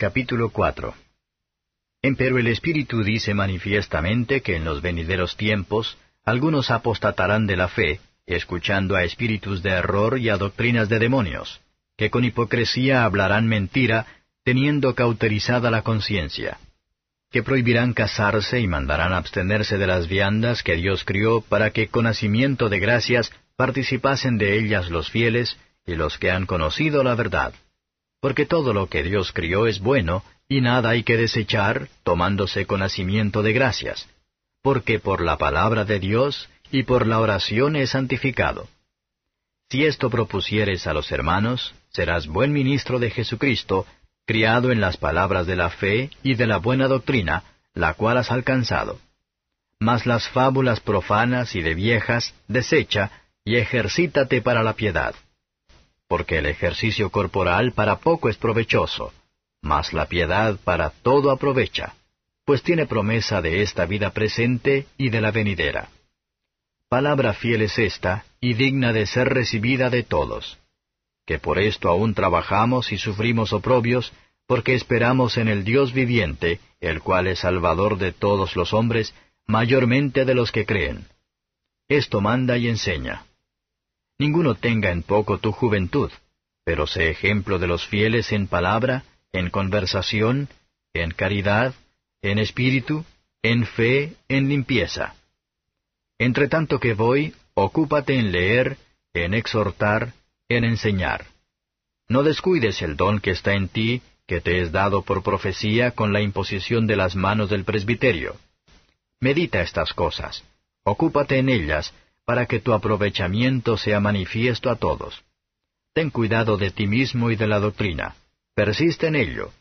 Capítulo 4 Empero el Espíritu dice manifiestamente que en los venideros tiempos algunos apostatarán de la fe, escuchando a espíritus de error y a doctrinas de demonios, que con hipocresía hablarán mentira, teniendo cauterizada la conciencia, que prohibirán casarse y mandarán abstenerse de las viandas que Dios crió para que con nacimiento de gracias participasen de ellas los fieles y los que han conocido la verdad. Porque todo lo que Dios crió es bueno, y nada hay que desechar, tomándose con nacimiento de gracias, porque por la palabra de Dios y por la oración es santificado. Si esto propusieres a los hermanos, serás buen ministro de Jesucristo, criado en las palabras de la fe y de la buena doctrina, la cual has alcanzado. Mas las fábulas profanas y de viejas, desecha, y ejercítate para la piedad. Porque el ejercicio corporal para poco es provechoso, mas la piedad para todo aprovecha, pues tiene promesa de esta vida presente y de la venidera. Palabra fiel es esta, y digna de ser recibida de todos que por esto aún trabajamos y sufrimos oprobios, porque esperamos en el Dios viviente, el cual es Salvador de todos los hombres, mayormente de los que creen. Esto manda y enseña. Ninguno tenga en poco tu juventud, pero sé ejemplo de los fieles en palabra, en conversación, en caridad, en espíritu, en fe, en limpieza. Entre tanto que voy, ocúpate en leer, en exhortar, en enseñar. No descuides el don que está en ti, que te es dado por profecía con la imposición de las manos del presbiterio. Medita estas cosas, ocúpate en ellas, para que tu aprovechamiento sea manifiesto a todos. Ten cuidado de ti mismo y de la doctrina, persiste en ello,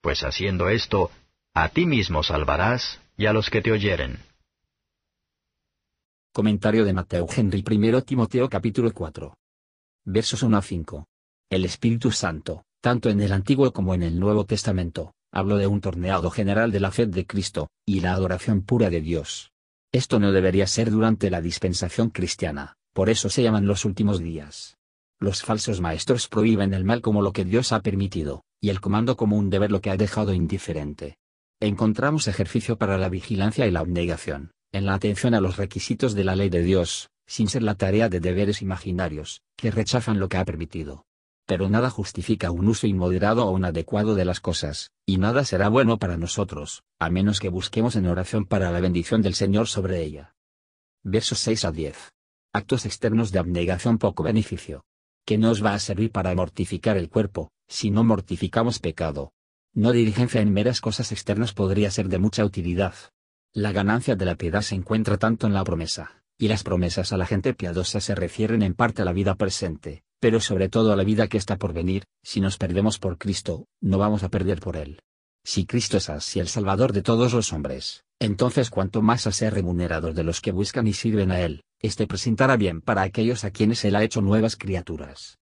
pues haciendo esto, a ti mismo salvarás y a los que te oyeren. Comentario de Mateo Henry I Timoteo capítulo 4 versos 1 a 5. El Espíritu Santo, tanto en el Antiguo como en el Nuevo Testamento, habló de un torneado general de la fe de Cristo, y la adoración pura de Dios. Esto no debería ser durante la dispensación cristiana, por eso se llaman los últimos días. Los falsos maestros prohíben el mal como lo que Dios ha permitido, y el comando como un deber lo que ha dejado indiferente. Encontramos ejercicio para la vigilancia y la abnegación, en la atención a los requisitos de la ley de Dios, sin ser la tarea de deberes imaginarios, que rechazan lo que ha permitido. Pero nada justifica un uso inmoderado o inadecuado de las cosas, y nada será bueno para nosotros, a menos que busquemos en oración para la bendición del Señor sobre ella. Versos 6 a 10. Actos externos de abnegación poco beneficio. Que nos va a servir para mortificar el cuerpo, si no mortificamos pecado. No diligencia en meras cosas externas podría ser de mucha utilidad. La ganancia de la piedad se encuentra tanto en la promesa, y las promesas a la gente piadosa se refieren en parte a la vida presente, pero sobre todo a la vida que está por venir, si nos perdemos por Cristo, no vamos a perder por Él. Si Cristo es así el Salvador de todos los hombres, entonces cuanto más a ser remunerador de los que buscan y sirven a Él, este presentará bien para aquellos a quienes Él ha hecho nuevas criaturas.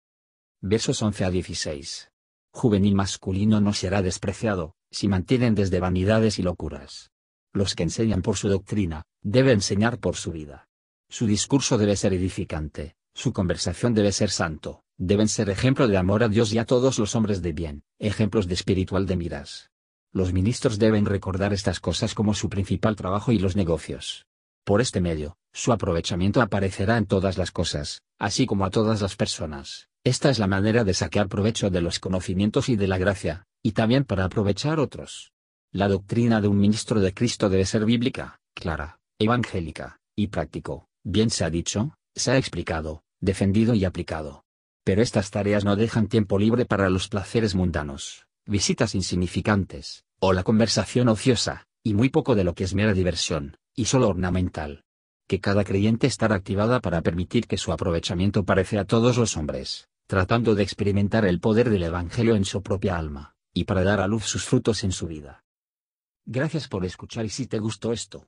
Versos 11 a 16. Juvenil masculino no será despreciado, si mantienen desde vanidades y locuras. Los que enseñan por su doctrina, debe enseñar por su vida. Su discurso debe ser edificante, su conversación debe ser santo, deben ser ejemplo de amor a Dios y a todos los hombres de bien, ejemplos de espiritual de miras. Los ministros deben recordar estas cosas como su principal trabajo y los negocios. Por este medio, su aprovechamiento aparecerá en todas las cosas, así como a todas las personas. Esta es la manera de sacar provecho de los conocimientos y de la gracia, y también para aprovechar otros. La doctrina de un ministro de Cristo debe ser bíblica, clara, evangélica, y práctico, Bien se ha dicho, se ha explicado, defendido y aplicado. Pero estas tareas no dejan tiempo libre para los placeres mundanos, visitas insignificantes, o la conversación ociosa, y muy poco de lo que es mera diversión, y solo ornamental. Que cada creyente estará activada para permitir que su aprovechamiento parece a todos los hombres, tratando de experimentar el poder del Evangelio en su propia alma, y para dar a luz sus frutos en su vida. Gracias por escuchar y si te gustó esto,